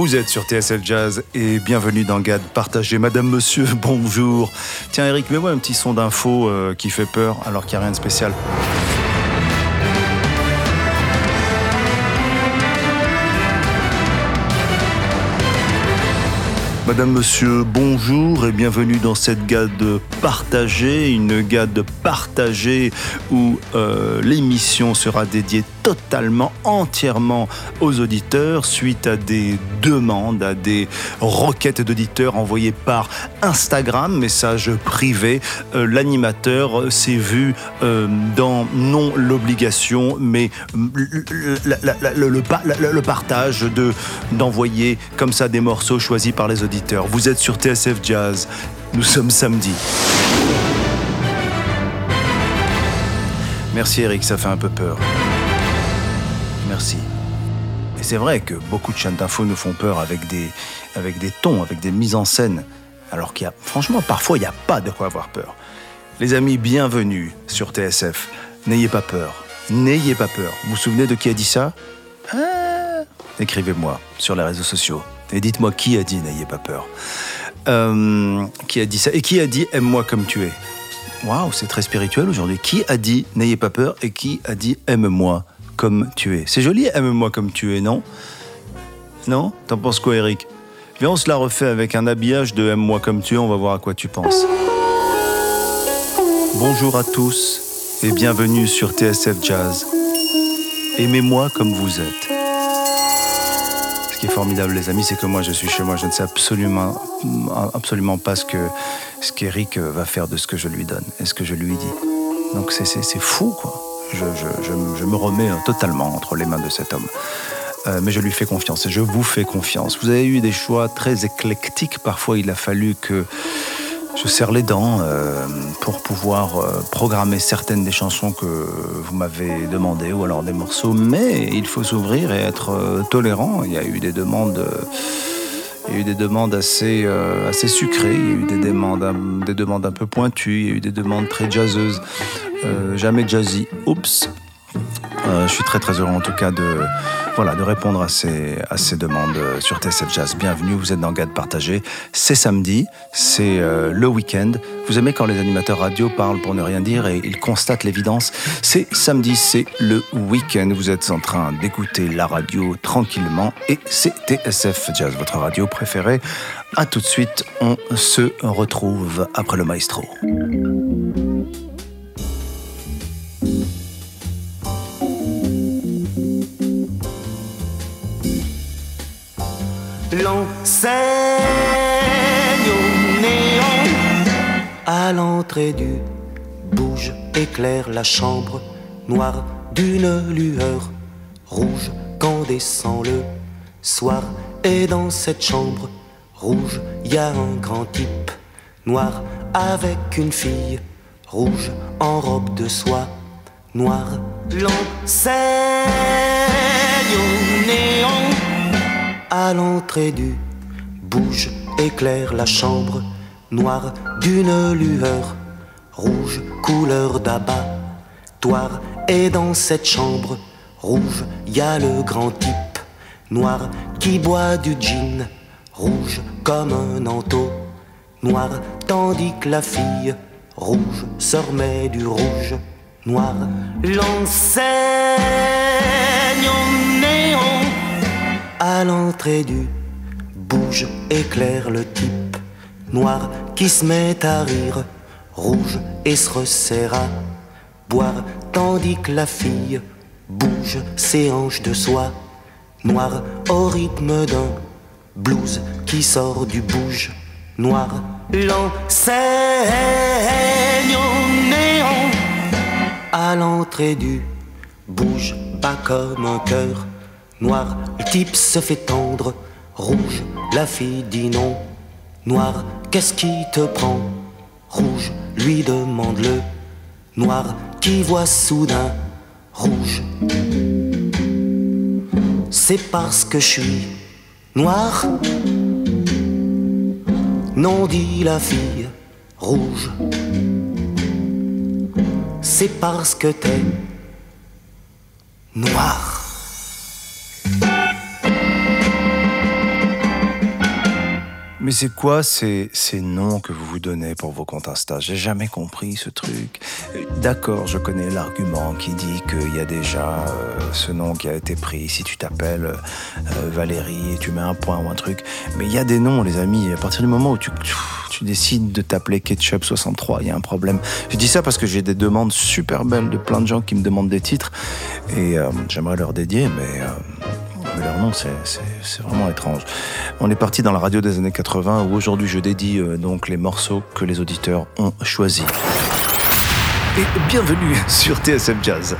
Vous êtes sur TSF Jazz et bienvenue dans GAD Partagez. Madame, monsieur, bonjour. Tiens Eric, mets-moi un petit son d'info euh, qui fait peur alors qu'il n'y a rien de spécial. Madame, Monsieur, bonjour et bienvenue dans cette GAD partagée, une GAD partagée où euh, l'émission sera dédiée totalement, entièrement aux auditeurs suite à des demandes, à des requêtes d'auditeurs envoyées par Instagram, message privé. Euh, L'animateur s'est vu euh, dans non l'obligation, mais le, le, partage de d'envoyer comme ça des morceaux choisis par les auditeurs. Vous êtes sur TSF Jazz. Nous sommes samedi. Merci Eric, ça fait un peu peur. Merci. Et c'est vrai que beaucoup de chaînes d'infos nous font peur avec des, avec des tons, avec des mises en scène. Alors qu'il y a, franchement, parfois, il n'y a pas de quoi avoir peur. Les amis, bienvenue sur TSF. N'ayez pas peur. N'ayez pas peur. Vous vous souvenez de qui a dit ça? Ah Écrivez-moi sur les réseaux sociaux. Et dites-moi qui a dit n'ayez pas peur. Euh, qui a dit ça? Et qui a dit aime-moi comme tu es? Waouh, c'est très spirituel aujourd'hui. Qui a dit n'ayez pas peur? Et qui a dit aime-moi comme tu es? C'est joli, aime-moi comme tu es, non? Non? T'en penses quoi, Eric? Viens, on se la refait avec un habillage de aime-moi comme tu es, on va voir à quoi tu penses. Bonjour à tous et bienvenue sur TSF Jazz. Aimez-moi comme vous êtes. Qui est formidable, les amis, c'est que moi, je suis chez moi. Je ne sais absolument, absolument pas ce que ce qu'Eric va faire de ce que je lui donne et ce que je lui dis. Donc c'est fou, quoi. Je, je, je, me remets totalement entre les mains de cet homme. Euh, mais je lui fais confiance et je vous fais confiance. Vous avez eu des choix très éclectiques. Parfois, il a fallu que je serre les dents euh, pour pouvoir euh, programmer certaines des chansons que vous m'avez demandées ou alors des morceaux. Mais il faut s'ouvrir et être euh, tolérant. Il y a eu des demandes. il y a eu des demandes assez, assez sucrées, il y a eu des demandes, un, des demandes un peu pointues, il y a eu des demandes très jazzeuses, jamais jazzy. Oups. Euh, je suis très très heureux en tout cas de, voilà, de répondre à ces, à ces demandes sur TSF Jazz. Bienvenue, vous êtes dans GAD Partagé. C'est samedi, c'est euh, le week-end. Vous aimez quand les animateurs radio parlent pour ne rien dire et ils constatent l'évidence C'est samedi, c'est le week-end. Vous êtes en train d'écouter la radio tranquillement et c'est TSF Jazz, votre radio préférée. A tout de suite, on se retrouve après le maestro. L'enseigne au néon à l'entrée du bouge éclaire la chambre noire d'une lueur rouge quand descend le soir. Et dans cette chambre rouge y a un grand type noir avec une fille rouge en robe de soie noire. L'enseigne au néon à l'entrée du bouge éclaire la chambre noire d'une lueur rouge couleur d'abattoir et dans cette chambre rouge y a le grand type noir qui boit du gin rouge comme un anteau noir tandis que la fille rouge se remet du rouge noir. L'enseigne au néon à l'entrée du bouge éclaire le type noir qui se met à rire rouge et se resserre à boire tandis que la fille bouge ses hanches de soie noir au rythme d'un blues qui sort du bouge noir l'enseigne au néon à l'entrée du bouge bas comme un cœur. Noir, le type se fait tendre. Rouge, la fille dit non. Noir, qu'est-ce qui te prend? Rouge, lui demande-le. Noir, qui voit soudain? Rouge. C'est parce que je suis noir. Non, dit la fille rouge. C'est parce que t'es noir. Mais c'est quoi ces, ces noms que vous vous donnez pour vos comptes Insta? J'ai jamais compris ce truc. Euh, D'accord, je connais l'argument qui dit qu'il y a déjà euh, ce nom qui a été pris. Si tu t'appelles euh, Valérie et tu mets un point ou un truc. Mais il y a des noms, les amis. À partir du moment où tu, tu décides de t'appeler Ketchup 63, il y a un problème. Je dis ça parce que j'ai des demandes super belles de plein de gens qui me demandent des titres. Et euh, j'aimerais leur dédier, mais... mais leur nom, c'est- vraiment étrange. On est parti dans la radio des années 80 où aujourd'hui je dédie euh, donc les morceaux que les auditeurs ont choisis. Et bienvenue sur TSF Jazz.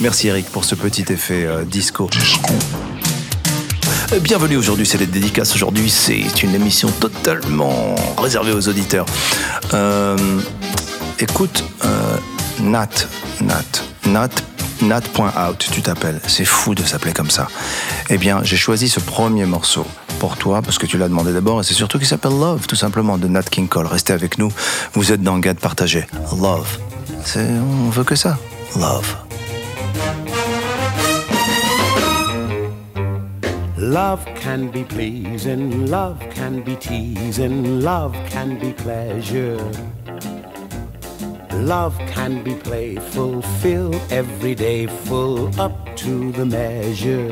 Merci Eric pour ce petit effet euh, disco. Euh, Bienvenue aujourd'hui, c'est les dédicaces. Aujourd'hui, c'est une émission totalement réservée aux auditeurs. Euh, écoute, Nat, Nat, Nat, Nat.out, tu t'appelles. C'est fou de s'appeler comme ça. Eh bien, j'ai choisi ce premier morceau pour toi parce que tu l'as demandé d'abord et c'est surtout qu'il s'appelle Love, tout simplement, de Nat King Cole. Restez avec nous. Vous êtes dans Gad partagé. Love. On veut que ça. Love. Love can be pleasing, love can be teasing, love can be pleasure. Love can be playful, fill every day full up to the measure.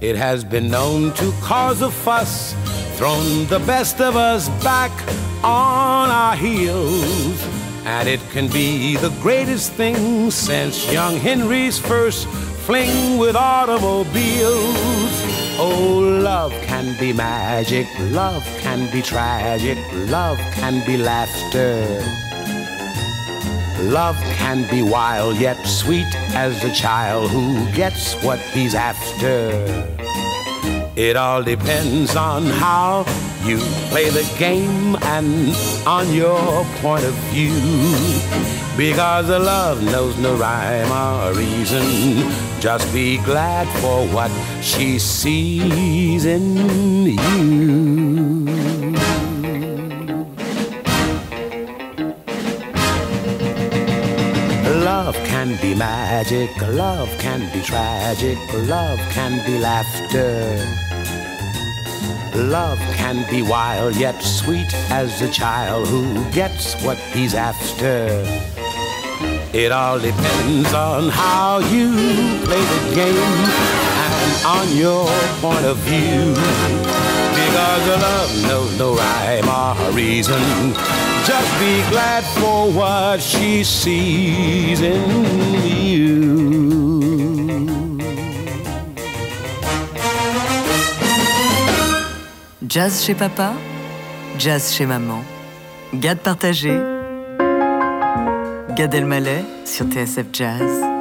It has been known to cause a fuss, thrown the best of us back on our heels. And it can be the greatest thing since young Henry's first fling with automobiles. Oh, love can be magic, love can be tragic, love can be laughter. Love can be wild yet sweet as a child who gets what he's after. It all depends on how you play the game and on your point of view. Because love knows no rhyme or reason. Just be glad for what she sees in you. Can be magic, love can be tragic, love can be laughter. Love can be wild yet sweet as a child who gets what he's after. It all depends on how you play the game and on your point of view. Because love knows no rhyme or reason. Just be glad for what she sees. Jazz chez papa, jazz chez maman. Gad partagé. Gad Elmaleh sur TSF Jazz.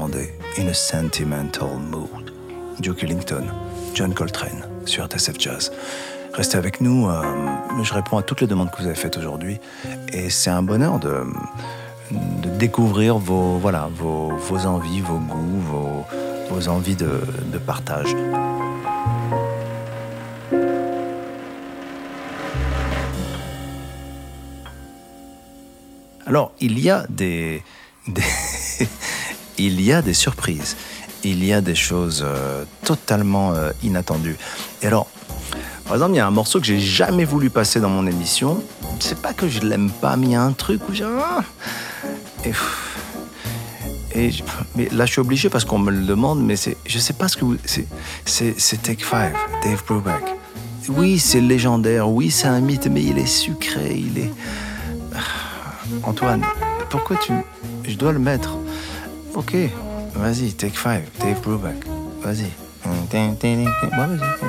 In a Sentimental Mood. Duke Ellington, John Coltrane sur TSF Jazz. Restez avec nous, euh, je réponds à toutes les demandes que vous avez faites aujourd'hui et c'est un bonheur de, de découvrir vos, voilà, vos, vos envies, vos goûts, vos, vos envies de, de partage. Alors, il y a des, des il y a des surprises, il y a des choses euh, totalement euh, inattendues. Et alors, par exemple, il y a un morceau que j'ai jamais voulu passer dans mon émission. C'est pas que je l'aime pas, mais il y a un truc où j'ai ah et, je- mais là, je suis obligé parce qu'on me le demande, mais c'est, je sais pas ce que vous, c'est, c'est, Take Five, Dave Brubeck. Oui, c'est légendaire, oui, c'est un mythe, mais il est sucré, il est. Antoine, pourquoi tu. Je dois le mettre. Ok, vas-y, take five, Dave Brubeck. Vas-y. Vas-y.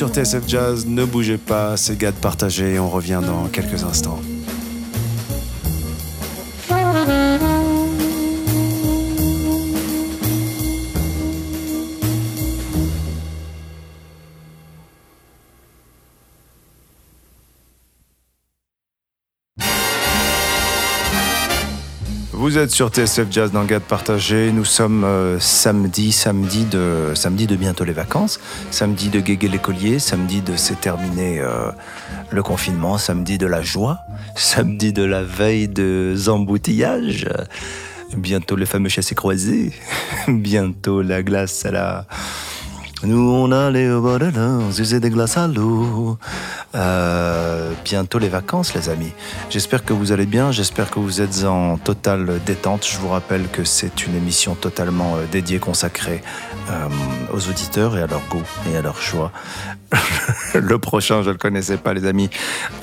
Sur TSF Jazz, ne bougez pas, c'est Gad partagé, on revient dans quelques instants. Sur TSF Jazz dans Partagé. Nous sommes euh, samedi, samedi de, samedi de bientôt les vacances, samedi de Guégué l'écolier, samedi de c'est terminé euh, le confinement, samedi de la joie, samedi de la veille de embouteillages, bientôt les fameux chassés croisés, bientôt la glace à la nous, on allait au bord de l'eau, on des glaces à l'eau. Euh, bientôt les vacances, les amis. J'espère que vous allez bien, j'espère que vous êtes en totale détente. Je vous rappelle que c'est une émission totalement euh, dédiée, consacrée euh, aux auditeurs et à leur goût et à leur choix. le prochain, je le connaissais pas, les amis.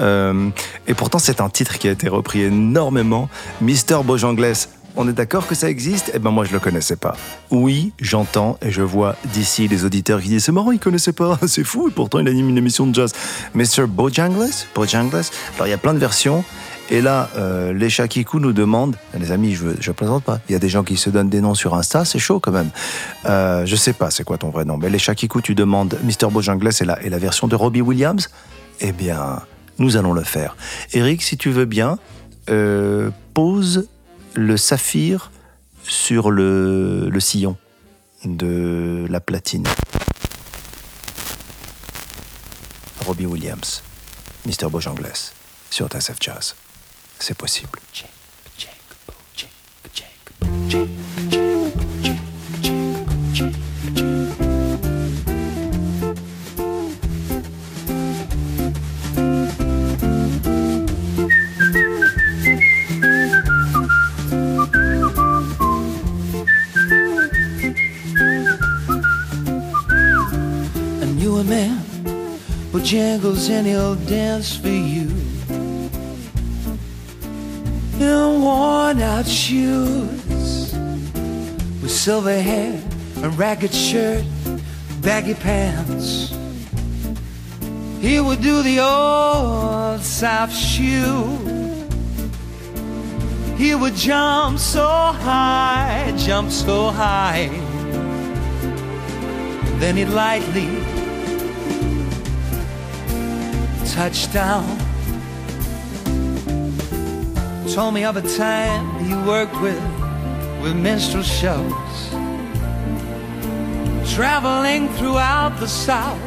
et pourtant, c'est un titre qui a été repris énormément. Mister Bojanglès on est d'accord que ça existe? Eh ben moi je le connaissais pas. Oui, j'entends et je vois d'ici les auditeurs qui disent c'est marrant, il connaissait pas, c'est fou, et pourtant il anime une émission de jazz. Mr. Bojangles, Bojangles? Alors il y a plein de versions. Et là, euh, les Shakiku nous demandent, les amis, je ne plaisante pas, il y a des gens qui se donnent des noms sur Insta, c'est chaud quand même. Euh, je sais pas c'est quoi ton vrai nom, mais les Shakiku, tu demandes Mr. Bojangles et la, et la version de Robbie Williams? Eh bien, nous allons le faire. Eric, si tu veux bien, euh, pose le saphir sur le, sillon de la platine. Robbie Williams, Mr. Bojangles, sur TSF Jazz. C'est possible. Jingles and he'll dance for you. In worn out shoes, with silver hair, a ragged shirt, baggy pants. He would do the old South shoe. He would jump so high, jump so high. Then he'd lightly touchdown. Told me of a time he worked with, with minstrel shows. Traveling throughout the South.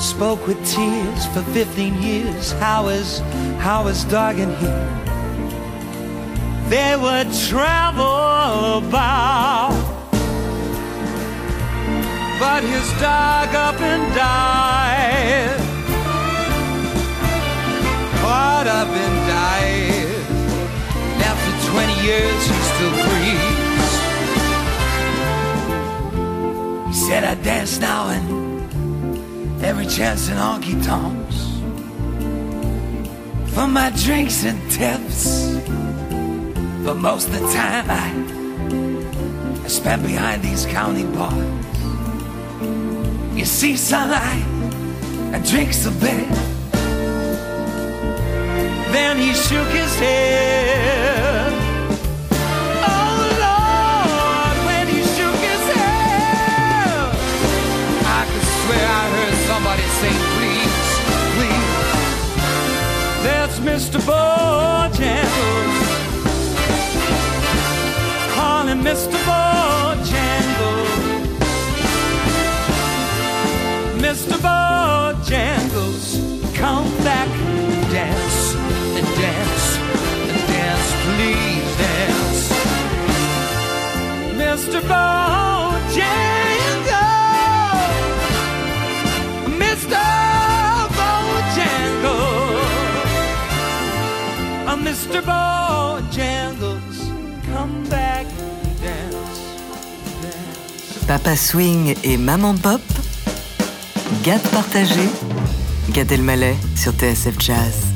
Spoke with tears for 15 years. How is, how is dog and he? They would travel about. But his dog up and died caught up and died. After 20 years, he still breathes. He said, I dance now and every chance in honky tonks. For my drinks and tips. But most of the time, I, I spend behind these county bars. You see sunlight and drinks a bit. Then he shook his head. Oh Lord, when he shook his head, I could swear I heard somebody say, please, please. That's Mr. Bojangles. Call him Mr. Bojangles. Mr. Bojangles, Mr. Bojangles, Mr. Bojangles, Mr. Bojangles, come back and dance, dance. Papa Swing et Maman Pop, Gad partagé, Gad Elmaleh sur TSF Jazz.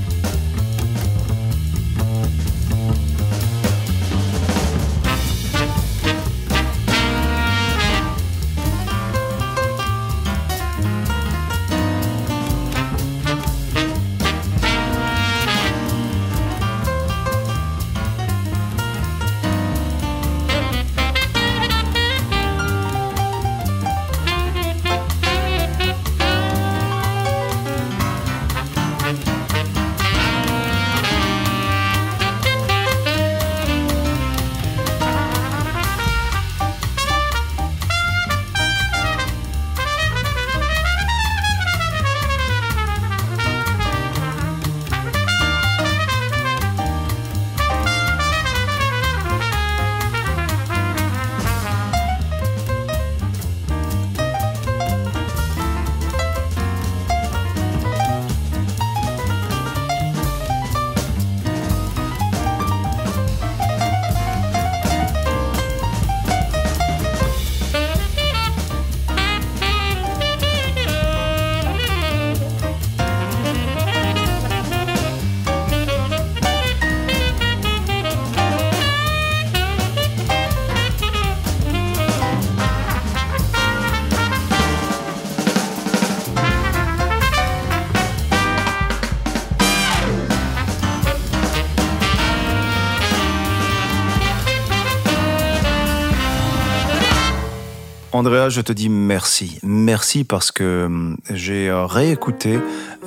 Andrea, je te dis merci. Merci parce que hum, j'ai euh, réécouté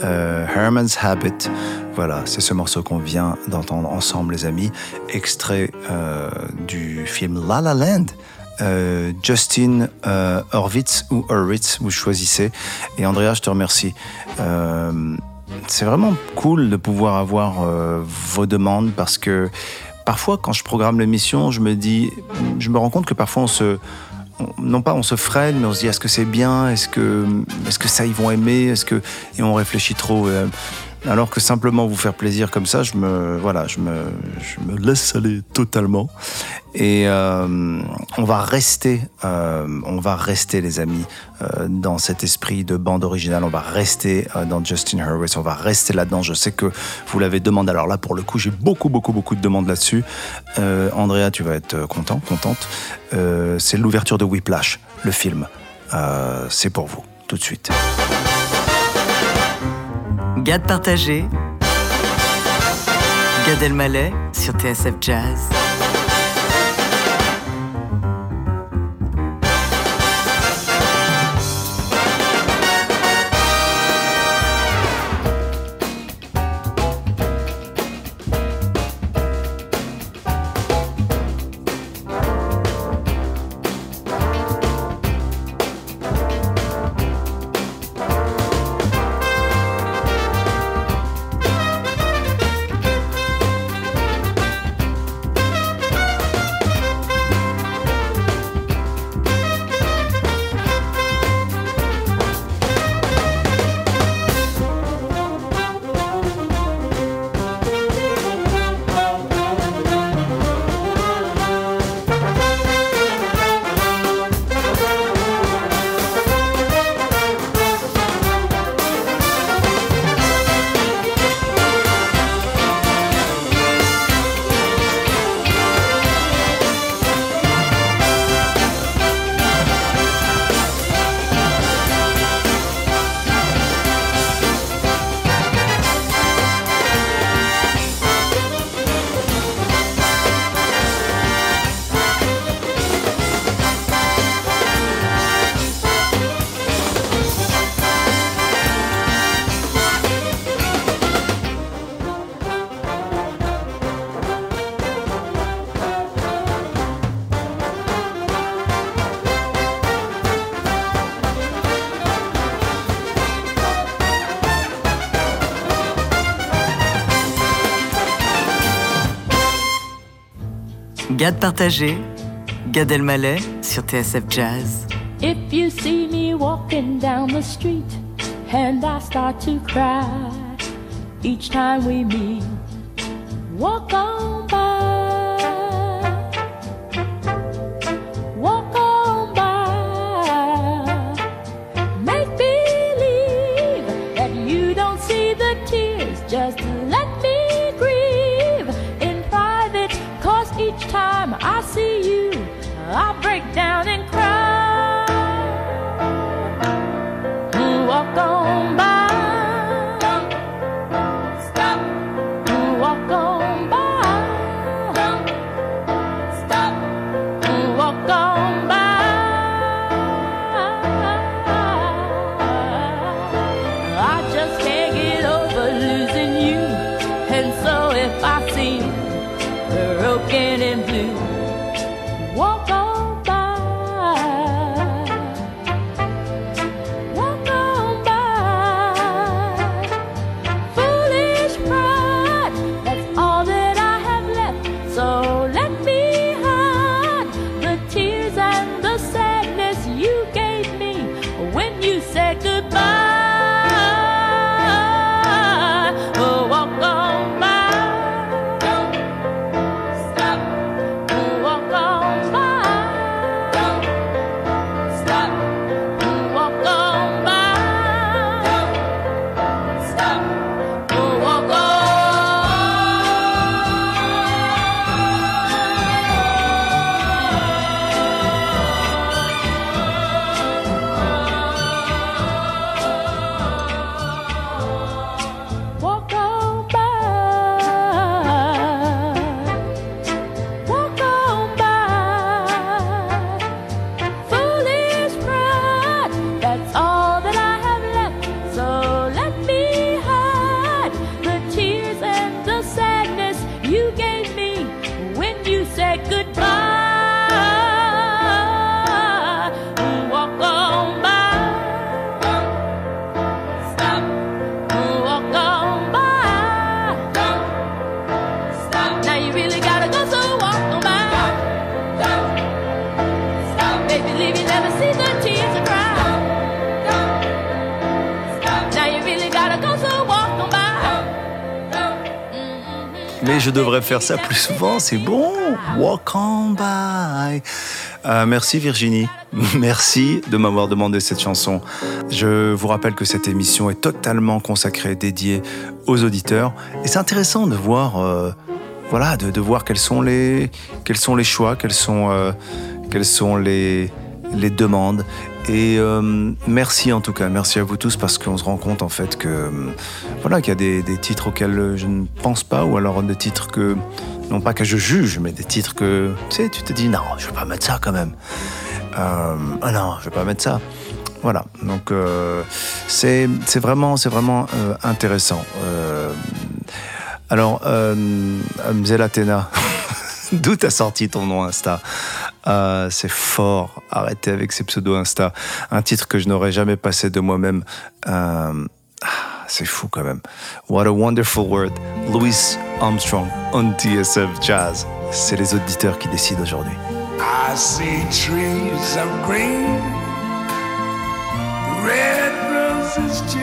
euh, Herman's Habit. Voilà, c'est ce morceau qu'on vient d'entendre ensemble, les amis. Extrait euh, du film La La Land. Justin Horvitz ou Hurwitz, vous choisissez. Et Andrea, je te remercie. Euh, c'est vraiment cool de pouvoir avoir vos demandes parce que parfois, quand je programme l'émission, je me dis, je me rends compte que parfois on se, on- non pas on se freine, mais on se dit est-ce que c'est bien, est-ce que, est-ce que ça ils vont aimer, est-ce que, et on réfléchit trop. euh, alors que simplement vous faire plaisir comme ça, je me, voilà, je me, je me laisse aller totalement. Et euh, on va rester, euh, on va rester les amis euh, dans cet esprit de bande originale. On va rester dans Justin Hurwitz. On va rester là-dedans. Je sais que vous l'avez demandé. Alors là, pour le coup, j'ai beaucoup, beaucoup, beaucoup de demandes là-dessus. Andrea, tu vas être content, contente. C'est l'ouverture de Whiplash, le film. C'est pour vous, tout de suite. Gade partagé. Gad Elmaleh sur TSF Jazz. Gade partagé. Gad Elmaleh sur TSF Jazz. If you see me walking down the street and I start to cry each time we meet, walk on by. Devrais faire ça plus souvent, c'est bon. Walk on by. Euh, merci Virginie. Merci de m'avoir demandé cette chanson. Je vous rappelle que cette émission est totalement consacrée, dédiée aux auditeurs. Et c'est intéressant de voir, euh, voilà, de, voir quels sont les, quels sont les choix, quels sont, euh, quelles sont les, les demandes. Et merci en tout cas, merci à vous tous parce qu'on se rend compte en fait que voilà qu'il y a des, titres auxquels je ne pense pas ou alors des titres que non pas que je juge, mais des titres que tu sais, tu te dis non, je vais pas mettre ça quand même. Euh, ah non, je vais pas mettre ça. Voilà, donc euh, c'est vraiment vraiment euh, intéressant. Euh, alors, Mzelatena, d'où t'as sorti ton nom Insta? C'est fort. Arrêtez avec ces pseudo Insta. Un titre que je n'aurais jamais passé de moi-même. Euh, ah, Ah, c'est fou quand même. What a wonderful word. Louis Armstrong on TSF Jazz. C'est les auditeurs qui décident aujourd'hui. I see trees of green, red roses too.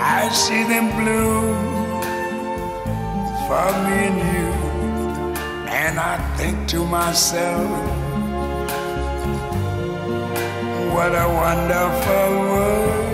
I see them bloom for me and you. And I think to myself, what a wonderful world.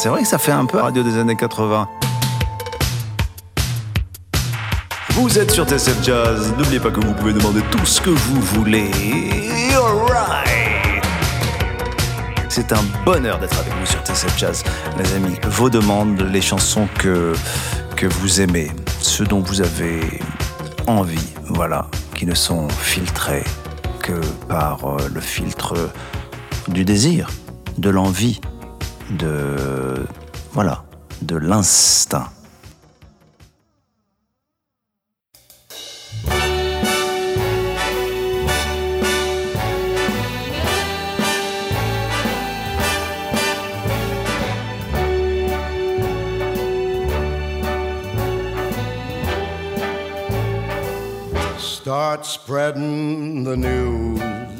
c'est vrai que ça fait un peu radio des années 80. Vous êtes sur TSF Jazz. N'oubliez pas que vous pouvez demander tout ce que vous voulez. C'est un bonheur d'être avec vous sur TSF Jazz, les amis. Vos demandes, les chansons que, que vous aimez, ce dont vous avez envie, voilà, qui ne sont filtrés que par euh, le filtre du désir, de l'envie, de voilà, de l'instinct. Start spreading the news.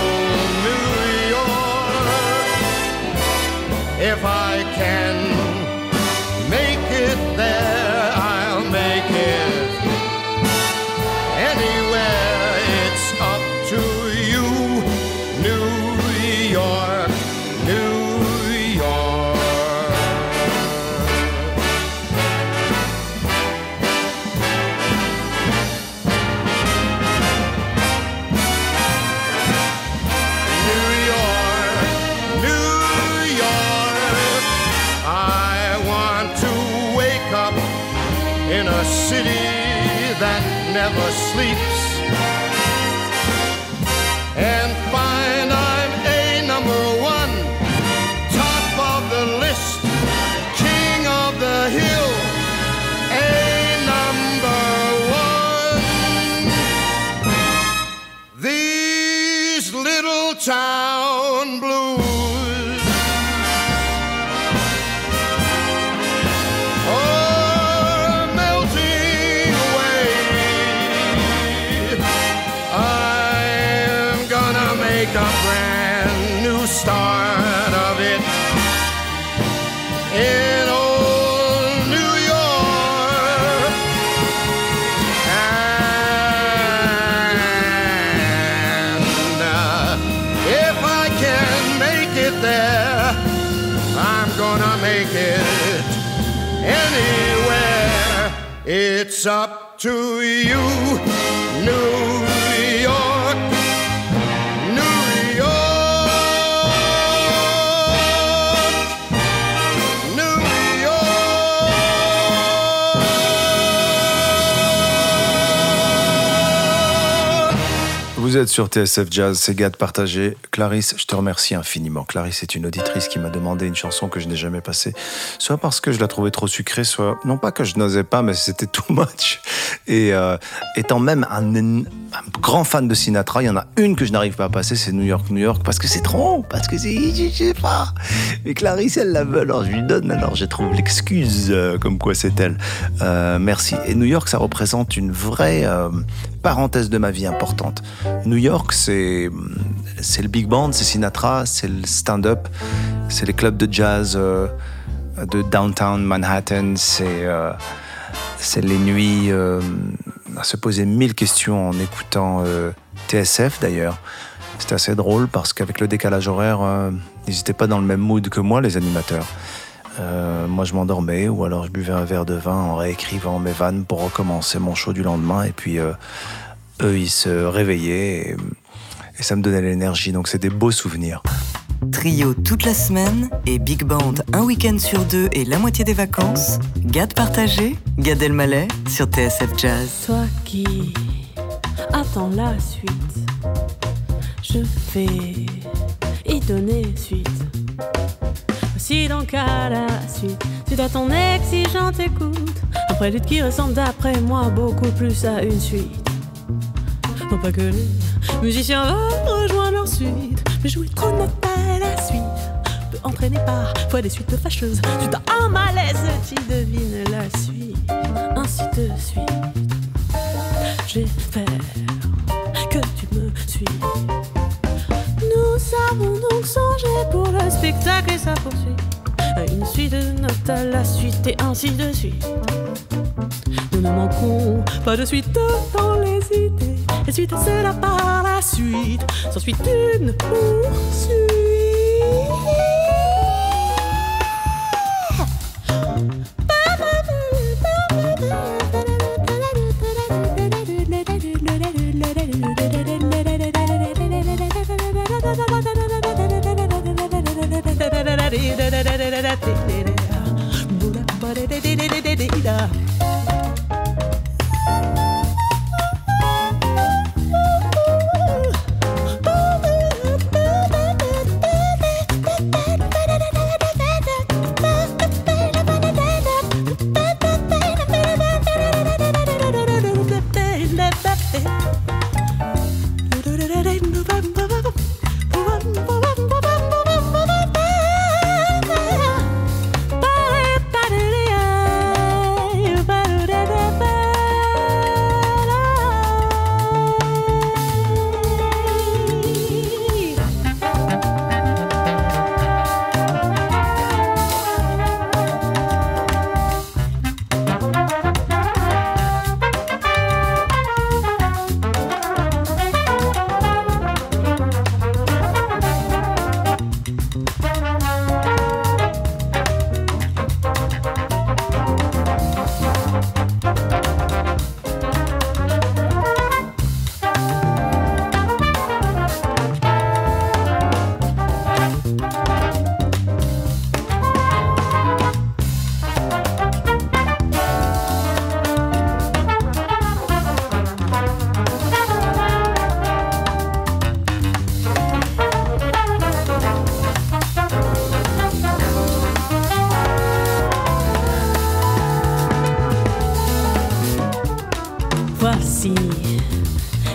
If I can sleeps gets up êtes sur TSF Jazz, c'est Gad partagé. Clarisse, je te remercie infiniment. Clarisse est une auditrice qui m'a demandé une chanson que je n'ai jamais passée, soit parce que je la trouvais trop sucrée, soit non pas que je n'osais pas, mais c'était too much. Et euh, étant même un, grand fan de Sinatra, il y en a une que je n'arrive pas à passer, c'est New York, New York, parce que c'est trop, parce que c'est, je sais pas. Mais Clarisse, elle la veut, alors je lui donne, alors je trouve l'excuse euh, comme quoi c'est elle. Euh, merci. Et New York, ça représente une vraie parenthèse de ma vie importante. New York, c'est le big band, c'est Sinatra, c'est le stand-up, c'est les clubs de jazz euh, de downtown Manhattan, c'est euh, c'est les nuits euh, à se poser mille questions en écoutant euh, TSF d'ailleurs. C'était assez drôle parce qu'avec le décalage horaire, ils n'étaient pas dans le même mood que moi, les animateurs. Euh, moi, je m'endormais ou alors je buvais un verre de vin en réécrivant mes vannes pour recommencer mon show du lendemain. Et puis, euh, eux, ils se réveillaient et, et ça me donnait l'énergie. Donc, c'est des beaux souvenirs. Trio toute la semaine et Big Band un week-end sur deux et la moitié des vacances. Gad partagé, Gad Elmaleh sur TSF Jazz. Toi qui attends la suite, je vais y donner suite. Voici donc à la suite, suite à ton exigeante écoute, un prélude qui ressemble d'après moi beaucoup plus à une suite. Non pas que les musiciens veulent rejoindre leur suite, mais jouer trop de notes à la suite peut entraîner parfois des suites fâcheuses. Tu t'as un malaise, tu devines la suite, ainsi de suite. J'espère que tu me suis. Avons donc songé pour le spectacle et sa poursuite. Une suite de notes à la suite et ainsi de suite. Nous ne manquons pas de suite dans les idées. Et suite à cela par la suite, s'ensuit une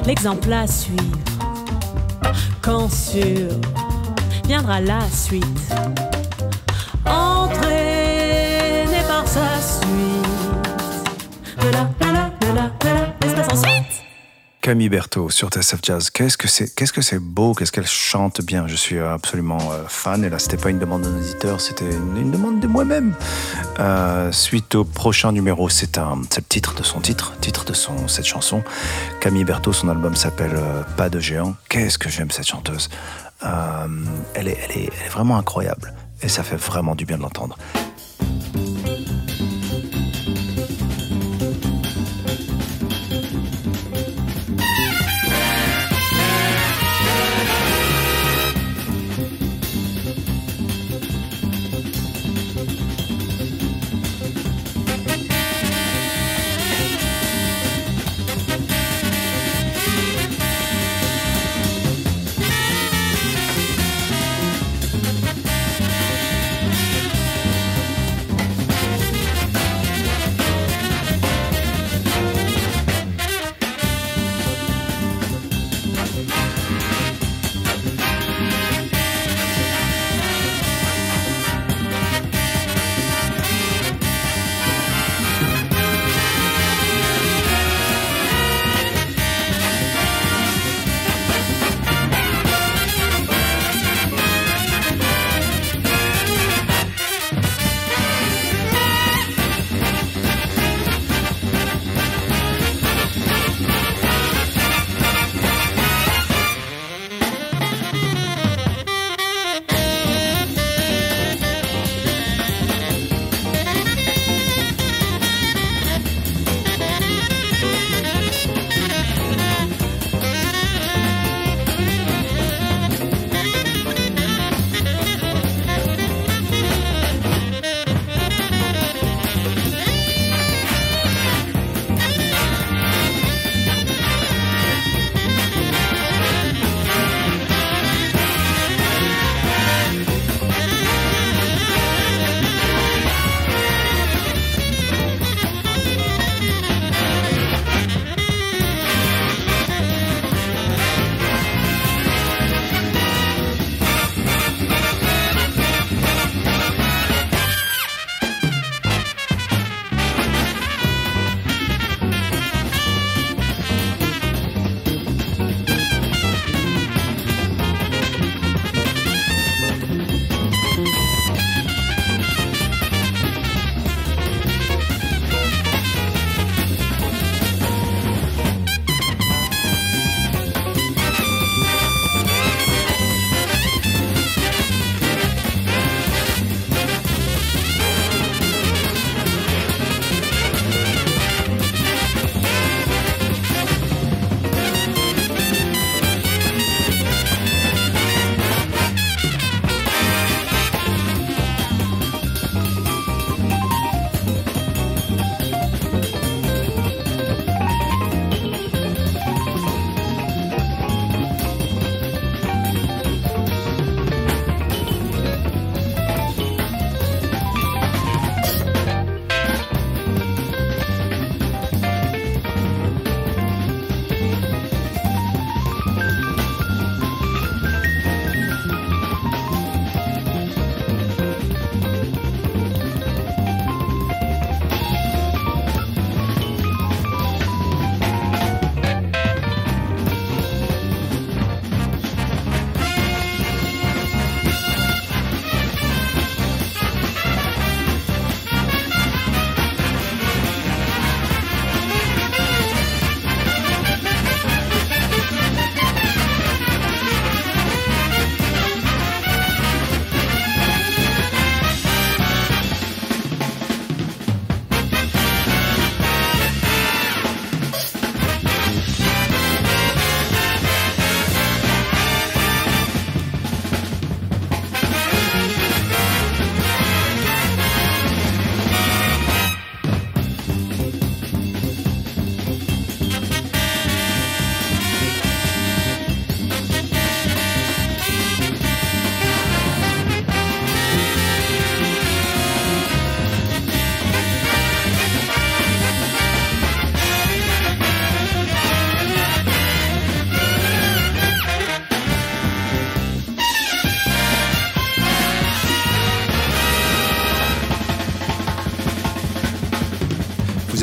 l'exemple à suivre. Quand sur viendra la suite, entraîné par sa suite. De la Camille Berthaud sur TSF Jazz. Qu'est-ce que c'est, que c'est beau, qu'est-ce qu'elle chante bien. Je suis absolument euh, fan. Et là, c'était pas une demande d'un auditeur, c'était une, demande de moi-même. Euh, suite au prochain numéro, c'est un, c'est le titre de son titre, titre de son cette chanson. Camille Berthaud, son album s'appelle euh, Pas de géant. Qu'est-ce que j'aime cette chanteuse. Elle, est, elle, est, elle est vraiment incroyable. Et ça fait vraiment du bien de l'entendre.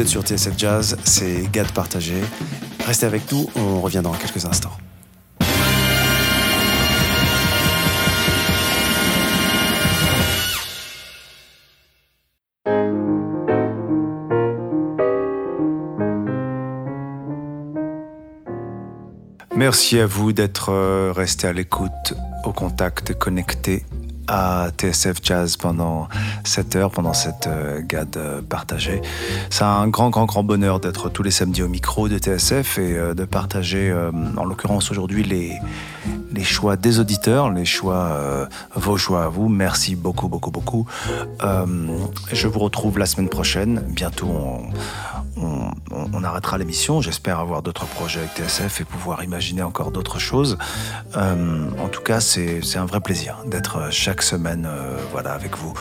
Êtes sur TSF Jazz, c'est Gad Partagé. Restez avec nous, on revient dans quelques instants. Merci à vous d'être euh, resté à l'écoute, au contact, connecté à TSF Jazz pendant cette heure, pendant cette euh, gade euh, partagée. C'est un grand, grand, grand bonheur d'être tous les samedis au micro de TSF et euh, de partager, euh, en l'occurrence aujourd'hui, les, les choix des auditeurs, les choix, vos choix à vous. Merci beaucoup, beaucoup, beaucoup. Je vous retrouve la semaine prochaine. Bientôt, on, on, arrêtera l'émission. J'espère avoir d'autres projets avec TSF et pouvoir imaginer encore d'autres choses. En tout cas, c'est un vrai plaisir d'être chaque semaine euh, voilà, avec vous.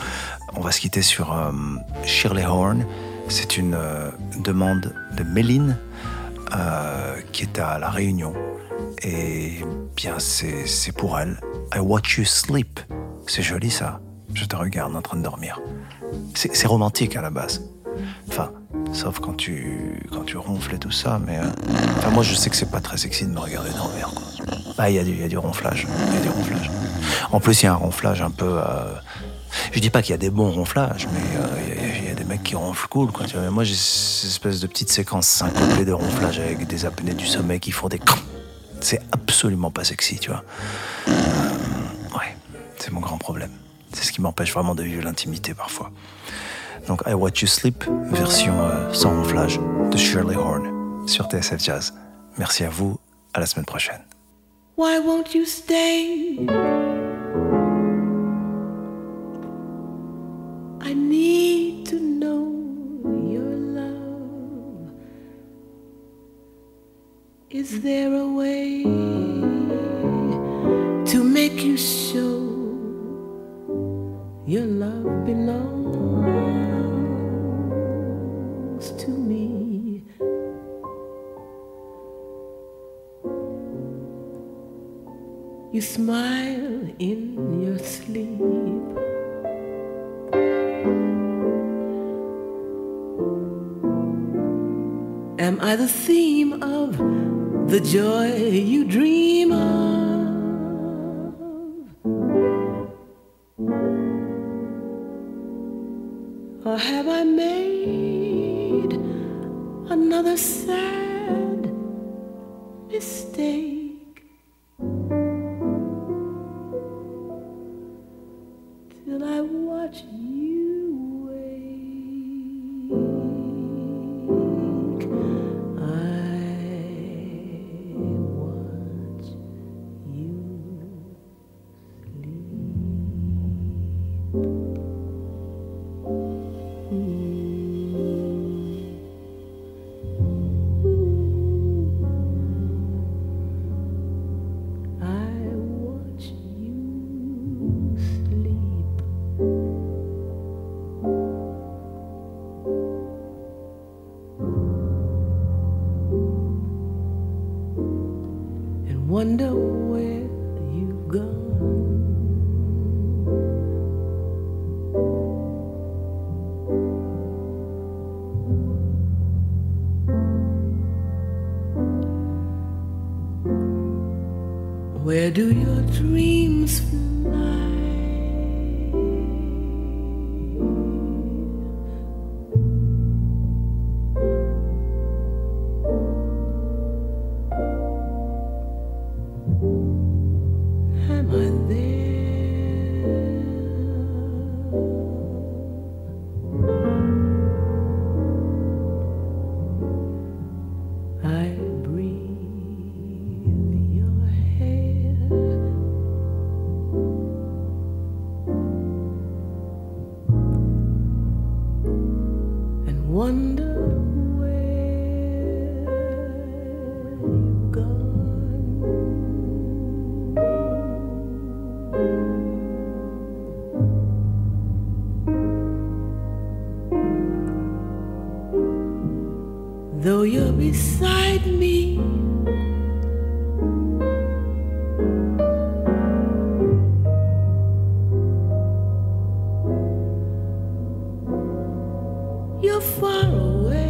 On va se quitter sur euh, Shirley Horn. C'est une euh, demande de Méline euh, qui est à La Réunion. Et bien, c'est pour elle. I watch you sleep. C'est joli ça. Je te regarde en train de dormir. C'est romantique à la base. Enfin, sauf quand tu, quand tu ronfles et tout ça, mais. euh, enfin, moi, je sais que c'est pas très sexy de me regarder dormir, quoi. Ah, il y, y a du ronflage. Il y a du ronflage. En plus, il y a un ronflage un peu. euh, Je dis pas qu'il y a des bons ronflages, mais euh, il y a- des mecs qui ronflent cool, quoi. Mais moi, j'ai cette espèce de petite séquence syncopée de ronflage avec des apnées du sommeil qui font des. C'est absolument pas sexy, tu vois. Ouais, c'est mon grand problème. C'est ce qui m'empêche vraiment de vivre l'intimité parfois. Donc I Watch You Sleep, version euh, sans ronflage de Shirley Horn sur TSF Jazz. Merci à vous, à la semaine prochaine. Why won't you stay? I need to know your love. Is there a way? You smile in your sleep. Am I the theme of the joy you dream of? Or have I made another sad mistake? Wonder far away.